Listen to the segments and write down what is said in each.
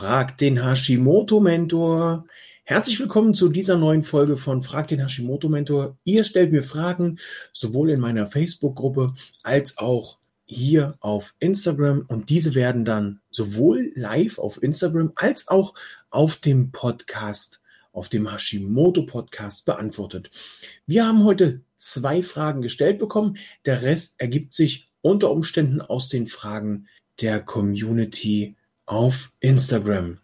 Frag den Hashimoto-Mentor. Herzlich willkommen zu dieser neuen Folge von Frag den Hashimoto-Mentor. Ihr stellt mir Fragen, sowohl in meiner Facebook-Gruppe als auch hier auf Instagram. Und diese werden dann sowohl live auf Instagram als auch auf dem Podcast, auf dem Hashimoto-Podcast beantwortet. Wir haben heute zwei Fragen gestellt bekommen. Der Rest ergibt sich unter Umständen aus den Fragen der Community auf Instagram.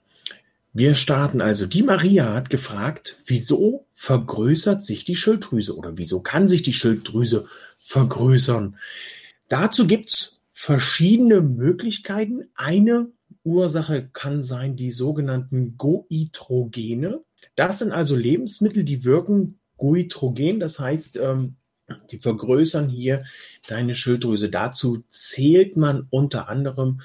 Wir starten also. Die Maria hat gefragt, wieso vergrößert sich die Schilddrüse oder wieso kann sich die Schilddrüse vergrößern? Dazu gibt's verschiedene Möglichkeiten. Eine Ursache kann sein die sogenannten Goitrogene. Das sind also Lebensmittel, die wirken goitrogen, das heißt, ähm, die vergrößern hier deine Schilddrüse. Dazu zählt man unter anderem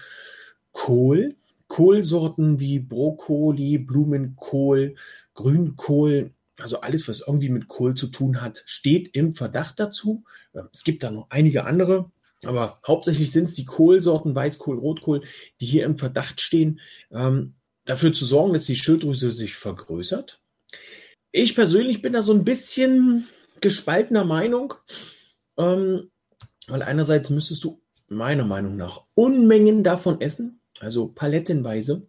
Kohl, Kohlsorten wie Brokkoli, Blumenkohl, Grünkohl, also alles, was irgendwie mit Kohl zu tun hat, steht im Verdacht dazu. Es gibt da noch einige andere, aber hauptsächlich sind es die Kohlsorten, Weißkohl, Rotkohl, die hier im Verdacht stehen, ähm, dafür zu sorgen, dass die Schilddrüse sich vergrößert. Ich persönlich bin da so ein bisschen gespaltener Meinung, ähm, weil einerseits müsstest du meiner Meinung nach Unmengen davon essen, also palettenweise,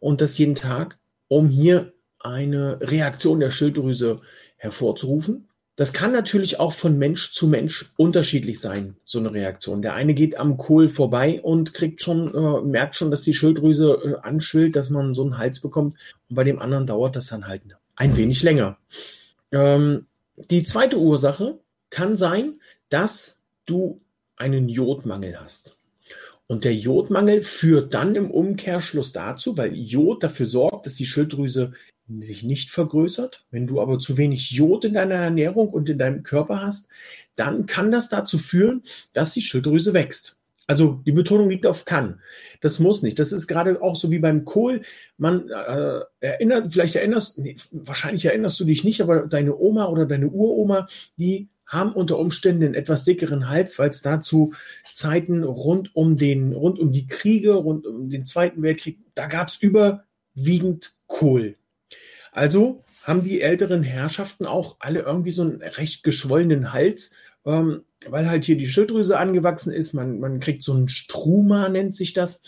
und das jeden Tag, um hier eine Reaktion der Schilddrüse hervorzurufen. Das kann natürlich auch von Mensch zu Mensch unterschiedlich sein, so eine Reaktion. Der eine geht am Kohl vorbei und kriegt schon, äh, merkt schon, dass die Schilddrüse äh, anschwillt, dass man so einen Hals bekommt. Und bei dem anderen dauert das dann halt ein wenig länger. Ähm, die zweite Ursache kann sein, dass du einen Jodmangel hast. Und der Jodmangel führt dann im Umkehrschluss dazu, weil Jod dafür sorgt, dass die Schilddrüse sich nicht vergrößert. Wenn du aber zu wenig Jod in deiner Ernährung und in deinem Körper hast, dann kann das dazu führen, dass die Schilddrüse wächst. Also die Betonung liegt auf kann. Das muss nicht. Das ist gerade auch so wie beim Kohl. Man äh, erinnert, vielleicht erinnerst, nee, wahrscheinlich erinnerst du dich nicht, aber deine Oma oder deine Uroma, die haben unter Umständen einen etwas dickeren Hals, weil es dazu Zeiten rund um den, rund um die Kriege, rund um den Zweiten Weltkrieg, da gab es überwiegend Kohl. Also haben die älteren Herrschaften auch alle irgendwie so einen recht geschwollenen Hals, ähm, weil halt hier die Schilddrüse angewachsen ist. Man, man kriegt so einen Struma, nennt sich das.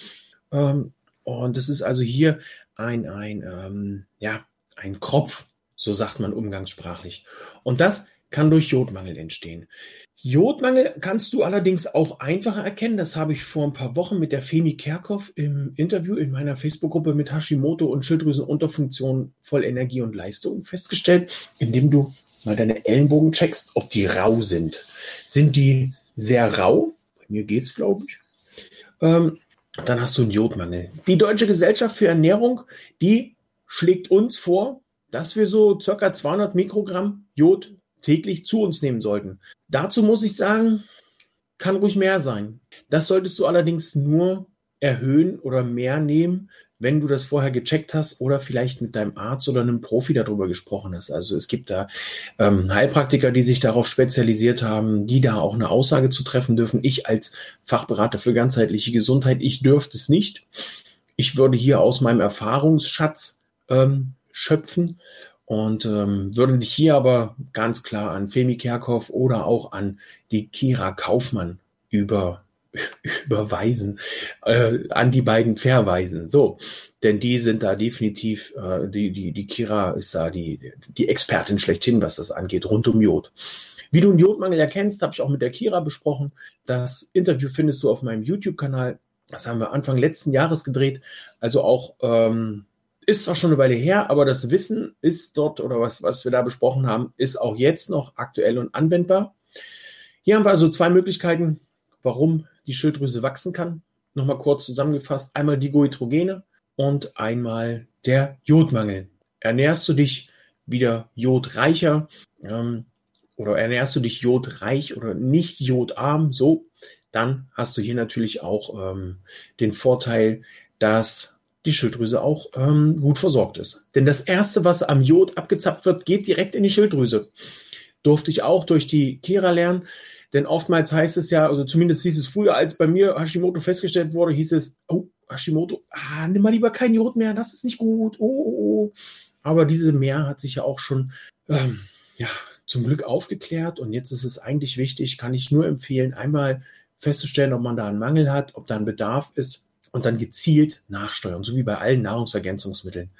Ähm, und das ist also hier ein, ein, ähm, ja, ein Kropf, so sagt man umgangssprachlich. Und das kann durch Jodmangel entstehen. Jodmangel kannst du allerdings auch einfacher erkennen. Das habe ich vor ein paar Wochen mit der Femi Kerkhoff im Interview in meiner Facebook-Gruppe mit Hashimoto und Schilddrüsenunterfunktion voll Energie und Leistung festgestellt, indem du mal deine Ellenbogen checkst, ob die rau sind. Sind die sehr rau? Bei mir geht's, glaube ich. Ähm, dann hast du einen Jodmangel. Die Deutsche Gesellschaft für Ernährung, die schlägt uns vor, dass wir so circa 200 Mikrogramm Jod täglich zu uns nehmen sollten. Dazu muss ich sagen, kann ruhig mehr sein. Das solltest du allerdings nur erhöhen oder mehr nehmen, wenn du das vorher gecheckt hast oder vielleicht mit deinem Arzt oder einem Profi darüber gesprochen hast. Also es gibt da ähm, Heilpraktiker, die sich darauf spezialisiert haben, die da auch eine Aussage zu treffen dürfen. Ich als Fachberater für ganzheitliche Gesundheit, ich dürfte es nicht. Ich würde hier aus meinem Erfahrungsschatz ähm, schöpfen und ähm, würde dich hier aber ganz klar an Femi Kerkhoff oder auch an die Kira Kaufmann über, überweisen, äh, an die beiden verweisen. So, denn die sind da definitiv, äh, die, die, die Kira ist da die, die Expertin schlechthin, was das angeht, rund um Jod. Wie du einen Jodmangel erkennst, habe ich auch mit der Kira besprochen. Das Interview findest du auf meinem YouTube-Kanal. Das haben wir Anfang letzten Jahres gedreht. Also auch ähm, ist zwar schon eine Weile her, aber das Wissen ist dort oder was, was wir da besprochen haben, ist auch jetzt noch aktuell und anwendbar. Hier haben wir also zwei Möglichkeiten, warum die Schilddrüse wachsen kann. Nochmal kurz zusammengefasst. Einmal die Goitrogene und einmal der Jodmangel. Ernährst du dich wieder jodreicher ähm, oder ernährst du dich jodreich oder nicht jodarm, so, dann hast du hier natürlich auch ähm, den Vorteil, dass die Schilddrüse auch ähm, gut versorgt ist. Denn das Erste, was am Jod abgezapft wird, geht direkt in die Schilddrüse. Durfte ich auch durch die Kira lernen. Denn oftmals heißt es ja, also zumindest hieß es früher, als bei mir Hashimoto festgestellt wurde, hieß es, oh, Hashimoto, ah, nimm mal lieber kein Jod mehr, das ist nicht gut. Oh, oh, oh. Aber diese Mehr hat sich ja auch schon, ähm, ja, zum Glück aufgeklärt. Und jetzt ist es eigentlich wichtig, kann ich nur empfehlen, einmal festzustellen, ob man da einen Mangel hat, ob da ein Bedarf ist und dann gezielt nachsteuern, so wie bei allen Nahrungsergänzungsmitteln.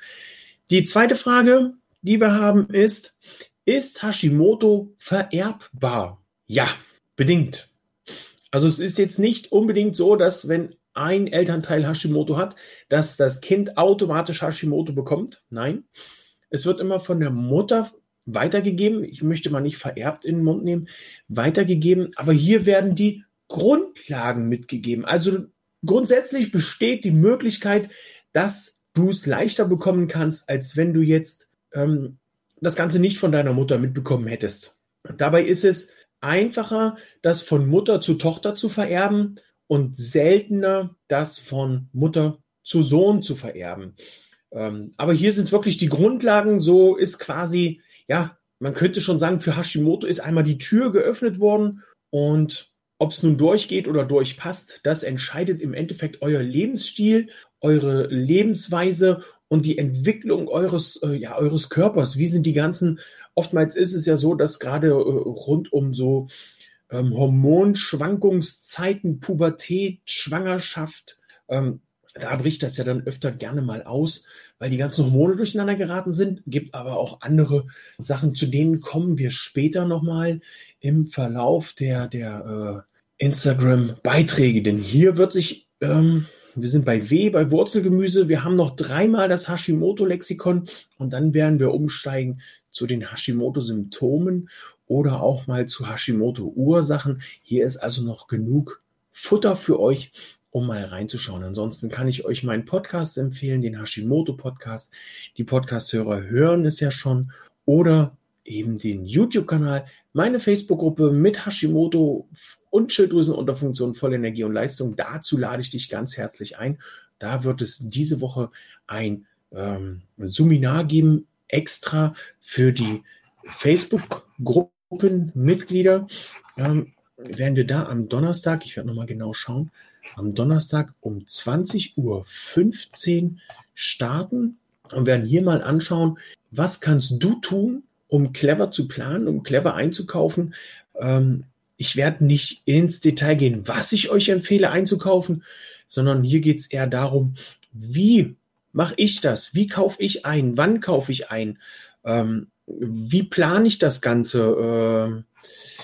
Die zweite Frage, die wir haben, ist, ist Hashimoto vererbbar? Ja, bedingt. Also es ist jetzt nicht unbedingt so, dass wenn ein Elternteil Hashimoto hat, dass das Kind automatisch Hashimoto bekommt. Nein, es wird immer von der Mutter weitergegeben. Ich möchte mal nicht vererbt in den Mund nehmen, weitergegeben. Aber hier werden die Grundlagen mitgegeben. Also grundsätzlich besteht die Möglichkeit, dass du es leichter bekommen kannst, als wenn du jetzt ähm, das Ganze nicht von deiner Mutter mitbekommen hättest. Dabei ist es einfacher, das von Mutter zu Tochter zu vererben und seltener, das von Mutter zu Sohn zu vererben. Ähm, aber hier sind es wirklich die Grundlagen. So ist quasi, ja, man könnte schon sagen, für Hashimoto ist einmal die Tür geöffnet worden und ob es nun durchgeht oder durchpasst, das entscheidet im Endeffekt euer Lebensstil, eure Lebensweise und die Entwicklung eures, äh, ja, eures Körpers. Wie sind die ganzen, oftmals ist es ja so, dass gerade äh, rund um so ähm, Hormonschwankungszeiten, Pubertät, Schwangerschaft, ähm, da bricht das ja dann öfter gerne mal aus, weil die ganzen Hormone durcheinander geraten sind. Gibt aber auch andere Sachen, zu denen kommen wir später nochmal im Verlauf der, der äh, Instagram-Beiträge. Denn hier wird sich, ähm, wir sind bei W, bei Wurzelgemüse, wir haben noch dreimal das Hashimoto-Lexikon und dann werden wir umsteigen zu den Hashimoto-Symptomen oder auch mal zu Hashimoto-Ursachen. Hier ist also noch genug Futter für euch, um mal reinzuschauen. Ansonsten kann ich euch meinen Podcast empfehlen, den Hashimoto Podcast. Die Podcast-Hörer hören es ja schon. Oder eben den YouTube-Kanal, meine Facebook-Gruppe mit Hashimoto und Schilddrüsenunterfunktion, Vollenergie und Leistung. Dazu lade ich dich ganz herzlich ein. Da wird es diese Woche ein ähm, Seminar geben, extra für die Facebook-Gruppenmitglieder. Ähm, werden wir da am Donnerstag, ich werde nochmal genau schauen, am Donnerstag um 20.15 Uhr starten und werden hier mal anschauen, was kannst du tun, um clever zu planen, um clever einzukaufen. Ähm, ich werde nicht ins Detail gehen, was ich euch empfehle einzukaufen, sondern hier geht es eher darum, wie mache ich das? Wie kaufe ich ein? Wann kaufe ich ein? Ähm, wie plane ich das Ganze? Äh,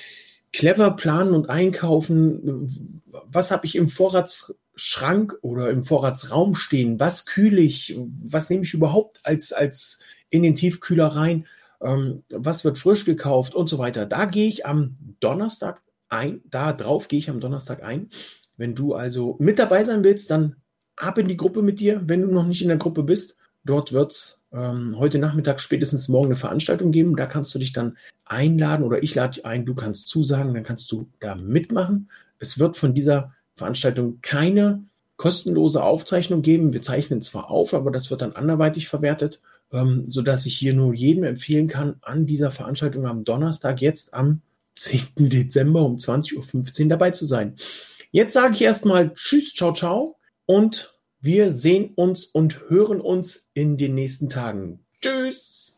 clever planen und einkaufen. Was habe ich im Vorratsschrank oder im Vorratsraum stehen? Was kühle ich? Was nehme ich überhaupt als, als in den Tiefkühler rein? Ähm, was wird frisch gekauft und so weiter? Da gehe ich am Donnerstag ein. Da drauf gehe ich am Donnerstag ein. Wenn du also mit dabei sein willst, dann ab in die Gruppe mit dir, wenn du noch nicht in der Gruppe bist. Dort wird es ähm, heute Nachmittag spätestens morgen eine Veranstaltung geben. Da kannst du dich dann einladen oder ich lade dich ein, du kannst zusagen, dann kannst du da mitmachen. Es wird von dieser Veranstaltung keine kostenlose Aufzeichnung geben. Wir zeichnen zwar auf, aber das wird dann anderweitig verwertet, ähm, sodass ich hier nur jedem empfehlen kann, an dieser Veranstaltung am Donnerstag jetzt am 10. Dezember um 20.15 Uhr dabei zu sein. Jetzt sage ich erstmal Tschüss, ciao, ciao und wir sehen uns und hören uns in den nächsten Tagen. Tschüss!